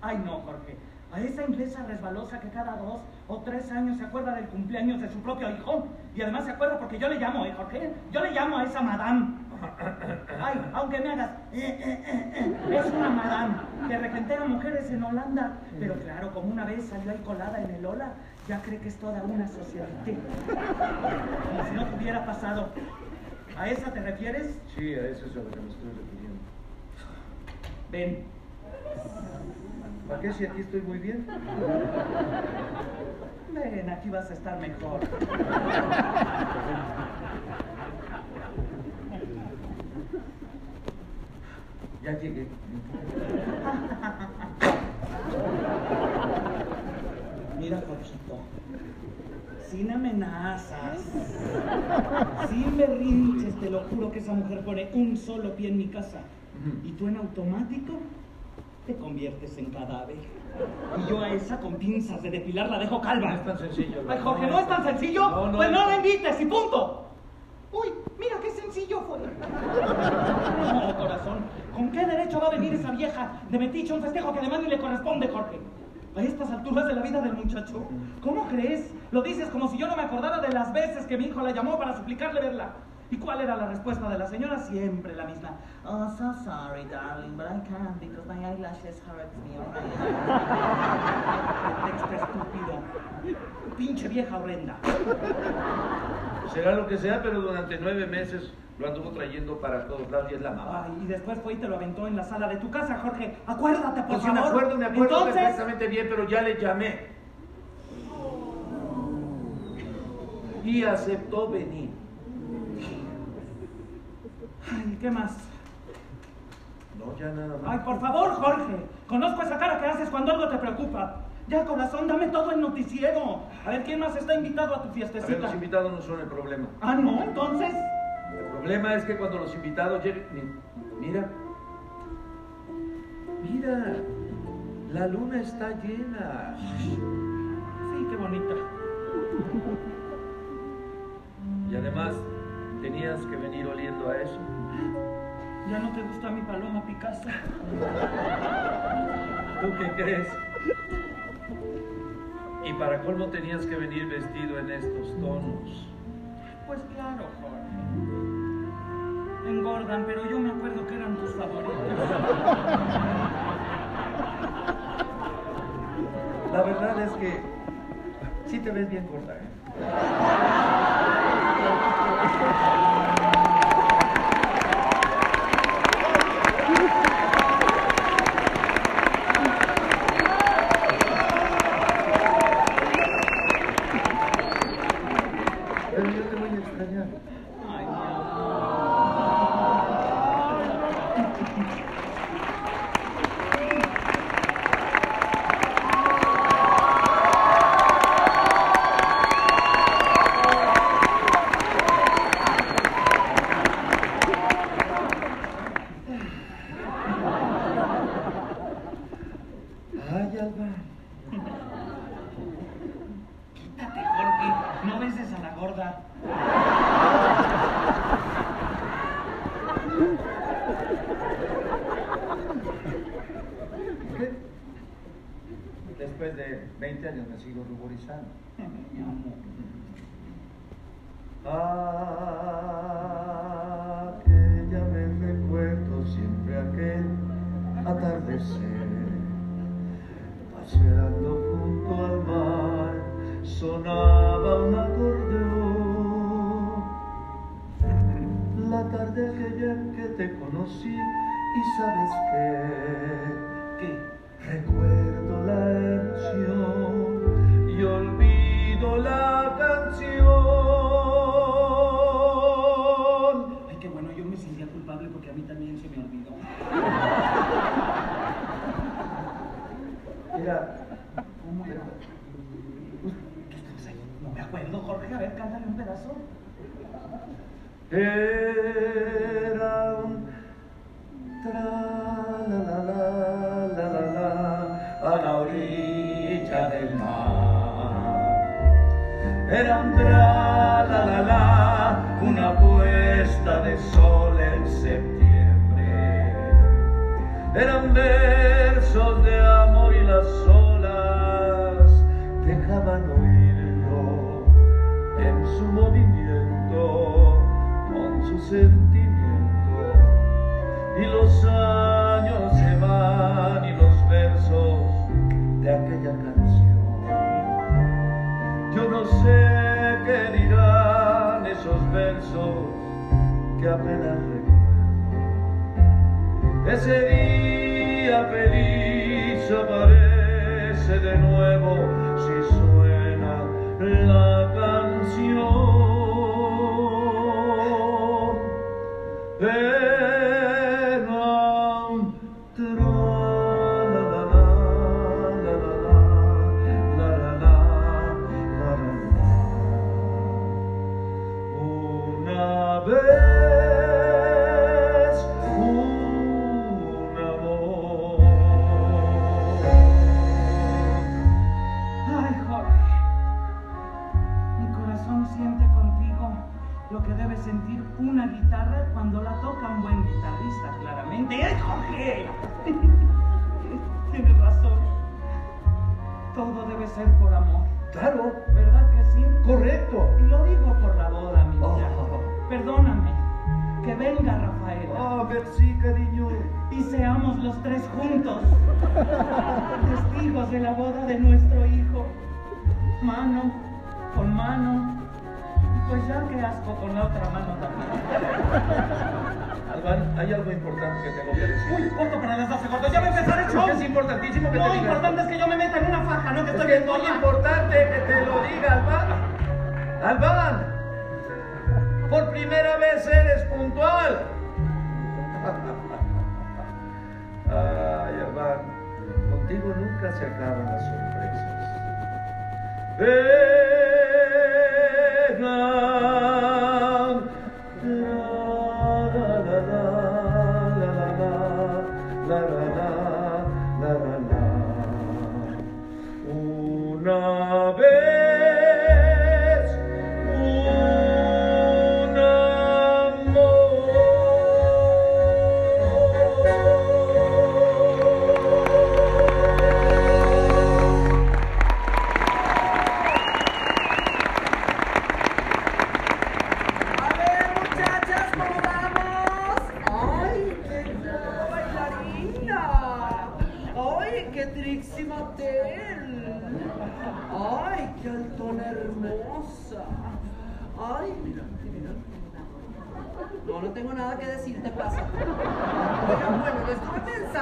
Ay no, Jorge. A esa inglesa resbalosa que cada dos o tres años se acuerda del cumpleaños de su propio hijo. Y además se acuerda porque yo le llamo, ¿eh, Jorge? Yo le llamo a esa madame. Ay, aunque me hagas, eh, eh, eh, es una madame que regentea mujeres en Holanda. Pero claro, como una vez salió ahí colada en el Ola, ya cree que es toda una sociedad. Como si no te hubiera pasado. ¿A esa te refieres? Sí, a eso es a lo que me estoy refiriendo. Ven. ¿Para qué si aquí estoy muy bien? Ven, aquí vas a estar mejor. (laughs) Ya llegué. Mira, Jorgito, sin amenazas, sin berrinches, te lo juro que esa mujer pone un solo pie en mi casa. Y tú en automático te conviertes en cadáver. Y yo a esa con pinzas de depilar la dejo No calva. es tan sencillo. Ay. Jorge, ¿no es tan sencillo? No, no pues es no la invites y punto. Uy, mira qué sencillo fue. No, corazón, ¿con qué derecho va a venir esa vieja de metiche un festejo que además ni le corresponde, Jorge? A estas alturas de la vida del muchacho, ¿cómo crees? Lo dices como si yo no me acordara de las veces que mi hijo la llamó para suplicarle verla. ¿Y cuál era la respuesta de la señora? Siempre la misma. Oh, so sorry, darling, but I can't because my eyelashes hurt me. Pretexto estúpido. Pinche vieja horrenda. Será lo que sea, pero durante nueve meses lo anduvo trayendo para todos lados y es la mamá. Ay, y después fue y te lo aventó en la sala de tu casa, Jorge. Acuérdate, por Pues favor. me acuerdo, me acuerdo Entonces, perfectamente bien, pero ya le llamé. Y aceptó venir. Ay, ¿qué más? No, ya nada más. Ay, por favor, Jorge. Conozco esa cara que haces cuando algo te preocupa. Ya, corazón, dame todo el noticiero. A ver, ¿quién más está invitado a tu A ver, fiestecita? los invitados no son el problema. Ah, no, entonces. El problema es que cuando los invitados lleguen. mi- Mira. Mira. La luna está llena. Sí, qué bonita. Y además, tenías que venir oliendo a eso. ¿Ya no te gusta mi paloma Picasso? ¿Tú qué crees? Y para colmo tenías que venir vestido en estos tonos. Pues claro, Jorge. Engordan, pero yo me acuerdo que eran tus favoritos. (laughs) La verdad es que sí te ves bien gorda, ¿eh? (laughs) acuerdo, Jorge. A ver, cántale un pedazo. Era un tra la la la la la la a la orilla del mar. Era un tra la la la una puesta de sol en septiembre. Eran versos de amor y las olas su movimiento, con su sentimiento. Y los años se van y los versos de aquella canción. Yo no sé qué dirán esos versos que apenas recuerdo. Ese día feliz aparece de nuevo si suena la canción. La. Una vez, una voz. Ay, Jorge, mi corazón siente contigo lo que debe sentir una aún coraje! (laughs) Tienes razón. Todo debe ser por amor. Claro, ¿Verdad que sí? correcto. Y lo digo por la boda, mi Oh. Perdóname. Que venga Rafaela. Ah, merci, cariño. Y seamos los tres juntos. (laughs) Testigos de la boda de nuestro hijo. Mano con mano. Pues ya que asco con la otra mano también. (laughs) Albán, hay algo importante que tengo que decir. Uy, corto para las 12, gordo. Ya va a empezar el show. Es importantísimo que Lo te diga. importante es que yo me meta en una faja, ¿no? Que Es estoy es viendo ya. importante que te lo diga, Albán. Albán, por primera vez eres puntual. (laughs) Ay, Albán, contigo nunca se acaban las sorpresas. Vengan.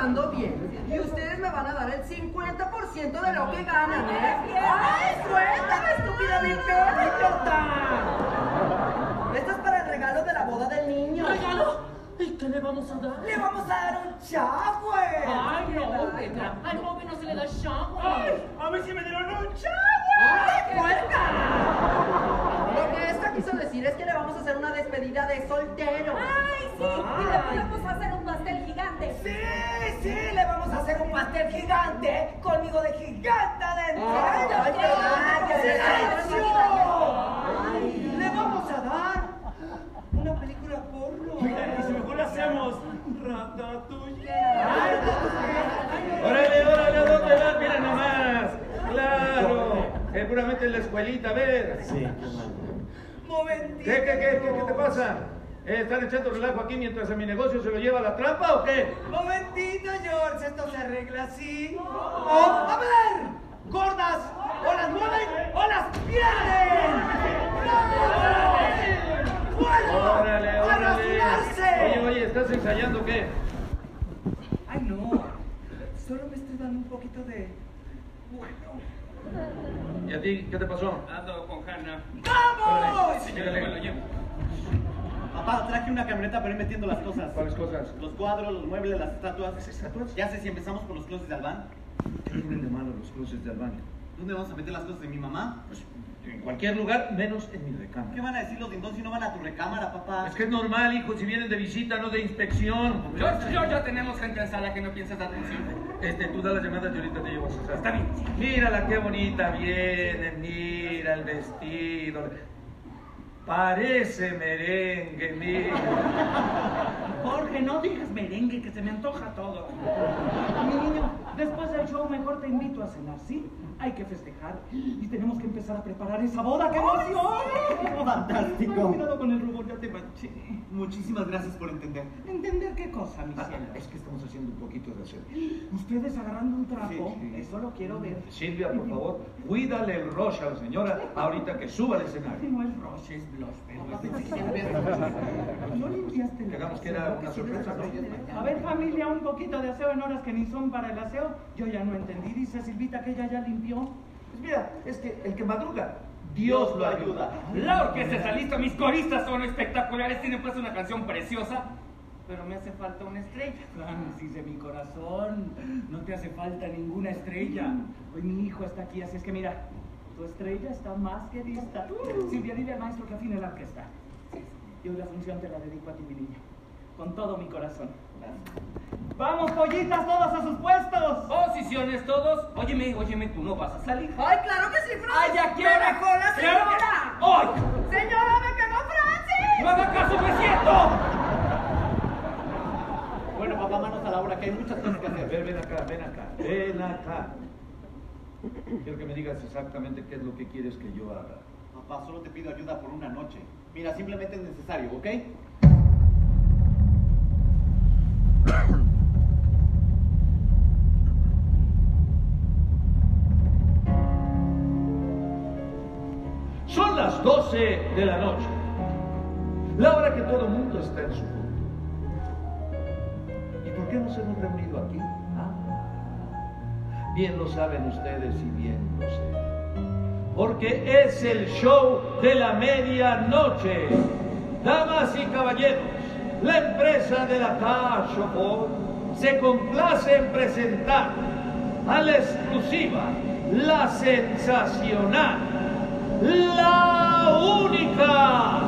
Bien. Y ustedes me van a dar el 50% de lo que ganan, ¿eh? ¡Ay, suéltame, estúpida pelo, idiota! Esto es para el regalo de la boda del niño. ¿Regalo? ¿Y qué le vamos a dar? ¡Le vamos a dar un chagüe! Ay, no, Petra. Al joven no se le da shower. A mí sí me dieron un ¡Ay, puerca! Lo que esta quiso decir es que le vamos a hacer una despedida de soltero. ¡Ay, sí! Y le podemos hacer. Sí, sí, le vamos a hacer un pastel gigante conmigo de gigante adentro. Ay, ¡Ay, ay, ay, Le vamos a dar una película porno. Y si mejor hacemos ratatouille. Órale, órale, ¿a dónde vas? Mira nomás. Claro. Seguramente en la escuelita, a ver. Sí. Momentito. ¿Qué, qué, qué, qué, qué te pasa? ¿Eh, ¿Están echando relajo aquí mientras a mi negocio se lo lleva la trampa o qué? Momentito, George, esto se arregla así. Oh, a ver, gordas, o las mueven o las pierden. ¡No! ¡Fuego! Órale, ¡A órale. rasurarse! Oye, oye, ¿estás ensayando qué? Ay, no, solo me estoy dando un poquito de... Bueno. ¿Y a ti qué te pasó? Ando con Hanna. ¡Vamos! Yo me lo llevo. Papá, traje una camioneta para ir metiendo las cosas. ¿Cuáles cosas? Los cuadros, los muebles, las estatuas. ¿Las estatuas? Ya sé si empezamos por los closets de Albán. ¿Qué tienen de malo los cruces del baño? ¿Dónde vamos a meter las cosas de mi mamá? Pues en cualquier lugar, menos en mi recámara. ¿Qué van a decir los dindón si no van a tu recámara, papá? Es que es normal, hijo, si vienen de visita, no de inspección. George, George, ya tenemos gente en sala que no piensas dar atención. Este, tú da las llamadas y ahorita te llevo a César. Está bien. Mírala qué bonita viene, mira el vestido. Parece merengue, mira. Jorge, no digas merengue, que se me antoja todo. Mi niño, después del show mejor te invito a cenar, ¿sí? Hay que festejar y tenemos que empezar a preparar esa boda. ¡Qué emoción! Fantástico. Cuidado con el rubor, ya te manché. Muchísimas gracias por entender. ¿Entender qué cosa, mi Ah, cielo? es que estamos haciendo un poquito de hacer. Ustedes agarrando un trapo, Sí, sí. eso lo quiero ver. Silvia, por favor, cuídale el roche a la señora ahorita que suba al escenario. No es Roche, es Blush, pero es No limpiaste la Quedamos que era una sorpresa, ¿no? A ver, familia, un poquito de aseo en horas que ni son para el aseo. Yo ya no entendí. Dice Silvita que ella ya limpió. Pues mira, es que el que madruga, Dios lo ayuda. La orquesta está lista, mis coristas son espectaculares, tienen pues una canción preciosa. Pero me hace falta una estrella. Francis de mi corazón, no te hace falta ninguna estrella. Hoy mi hijo está aquí, así es que mira, tu estrella está más que lista. Silvia, dile al maestro que afine la orquesta. Y hoy la función te la dedico a ti, mi niño. Con todo mi corazón. ¡Vamos, pollitas, todas a sus puestos! ¡Posiciones todos! Óyeme, óyeme, tú no vas a salir. ¡Ay, claro que sí, Francis! ¡Ay, ya quiero! ¡Me dejó la señora! ¡Ay! ¡Señora, me pegó Francis! ¡No haga caso, me siento! Bueno, papá, manos a la obra, que hay muchas cosas que hacer. Ven, ven acá, ven acá, ven acá. Quiero que me digas exactamente qué es lo que quieres que yo haga. Papá, solo te pido ayuda por una noche. Mira, simplemente es necesario, ¿ok? (coughs) Son las 12 de la noche, la hora que todo el mundo está en su punto. ¿Y por qué nos hemos reunido aquí? Ah. Bien lo saben ustedes y bien lo sé. Porque es el show de la medianoche. Damas y caballeros, la empresa de la Tashofon se complace en presentar a la exclusiva, la sensacional, la única.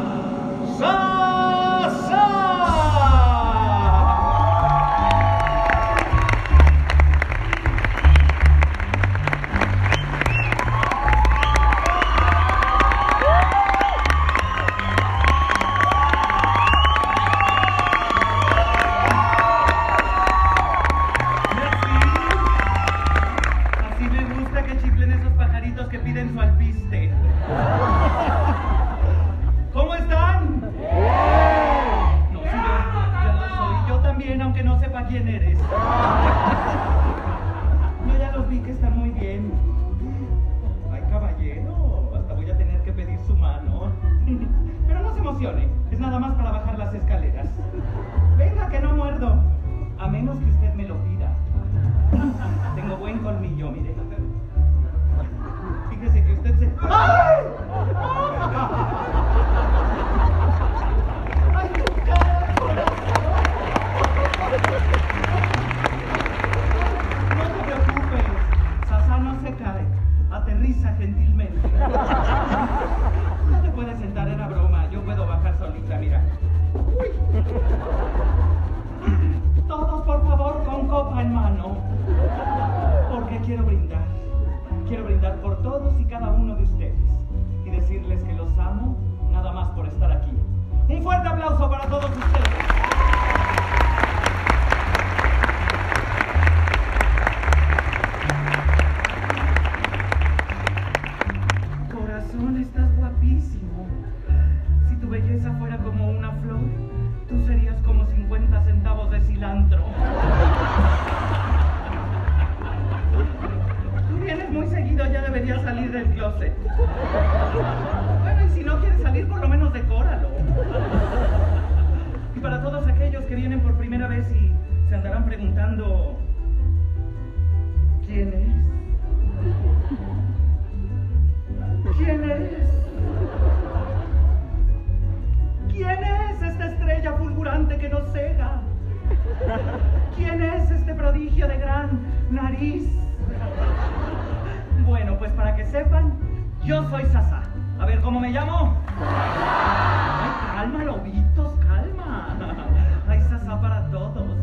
para todos.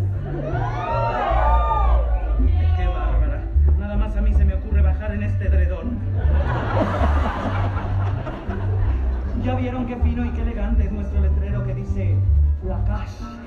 Qué bárbara. Nada más a mí se me ocurre bajar en este edredón. Ya vieron qué fino y qué elegante es nuestro letrero que dice La Cash.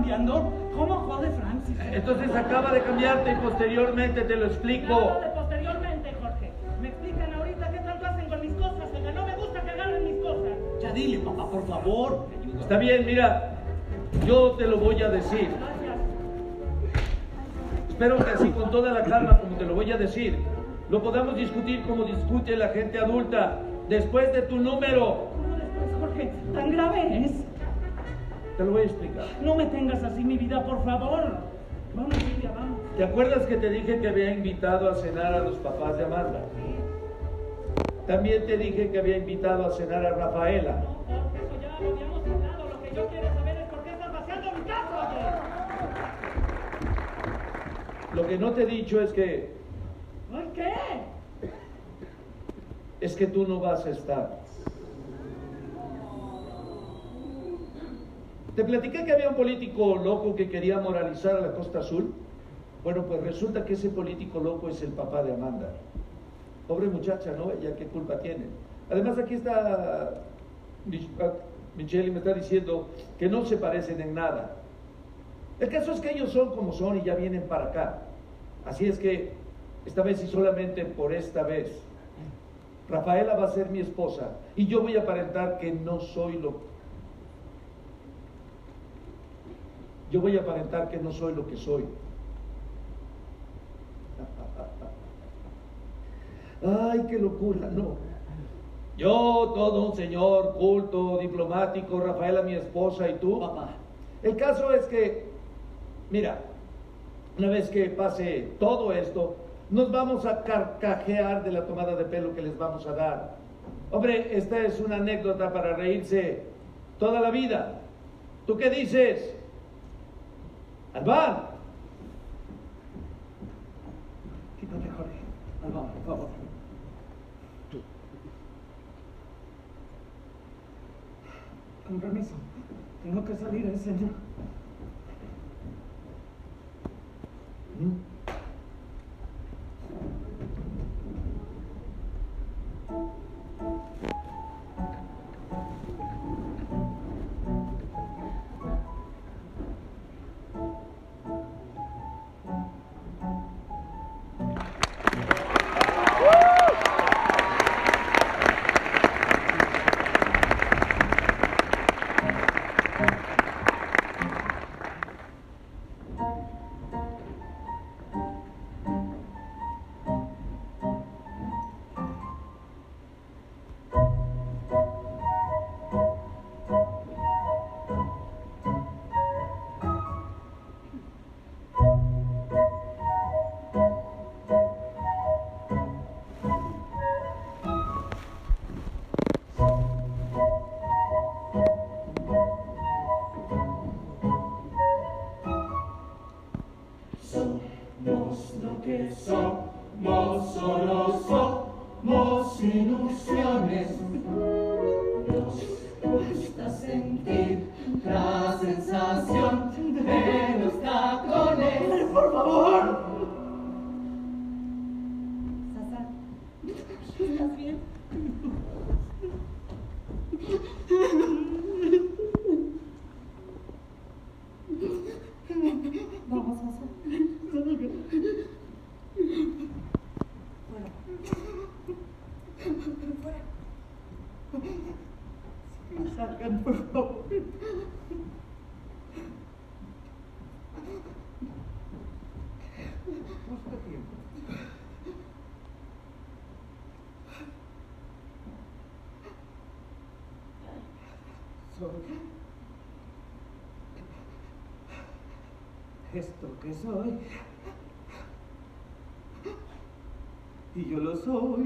cambiando? ¿Cómo actuó de Francis? Entonces acaba de cambiarte y posteriormente te lo explico. Nada de posteriormente, Jorge. Me explican ahorita qué tanto hacen con mis cosas. Oiga, no me gusta que agarren mis cosas. Ya dile, papá, por favor. Está bien, mira. Yo te lo voy a decir. Gracias. Espero que así con toda la calma como te lo voy a decir, lo podamos discutir como discute la gente adulta, después de tu número. ¿Cómo después, Jorge? ¿Tan grave es? Te lo voy a explicar. No me tengas así, mi vida, por favor. Vamos, Silvia, vamos. ¿Te acuerdas que te dije que había invitado a cenar a los papás de Amanda? También te dije que había invitado a cenar a Rafaela. No, Jorge, eso ya lo habíamos hablado. Lo que yo quiero saber es por qué estás vaciando mi casa, oye. Lo que no te he dicho es que ¿Ay, qué? es que tú no vas a estar. Te platiqué que había un político loco que quería moralizar a la Costa Azul. Bueno, pues resulta que ese político loco es el papá de Amanda. Pobre muchacha, ¿no? Ella qué culpa tiene. Además aquí está ah, Michelle y me está diciendo que no se parecen en nada. El caso es que ellos son como son y ya vienen para acá. Así es que esta vez y solamente por esta vez, Rafaela va a ser mi esposa y yo voy a aparentar que no soy lo yo voy a aparentar que no soy lo que soy. Ay, qué locura, no. Yo, todo un señor culto, diplomático, Rafaela, mi esposa y tú. Papá. El caso es que, mira, una vez que pase todo esto, nos vamos a carcajear de la tomada de pelo que les vamos a dar. Hombre, esta es una anécdota para reírse toda la vida. ¿Tú qué dices? Albán, Quítate, Jorge. Alba, por favor. Con permiso. Tengo que salir, ¿eh, señor? Somos lo Y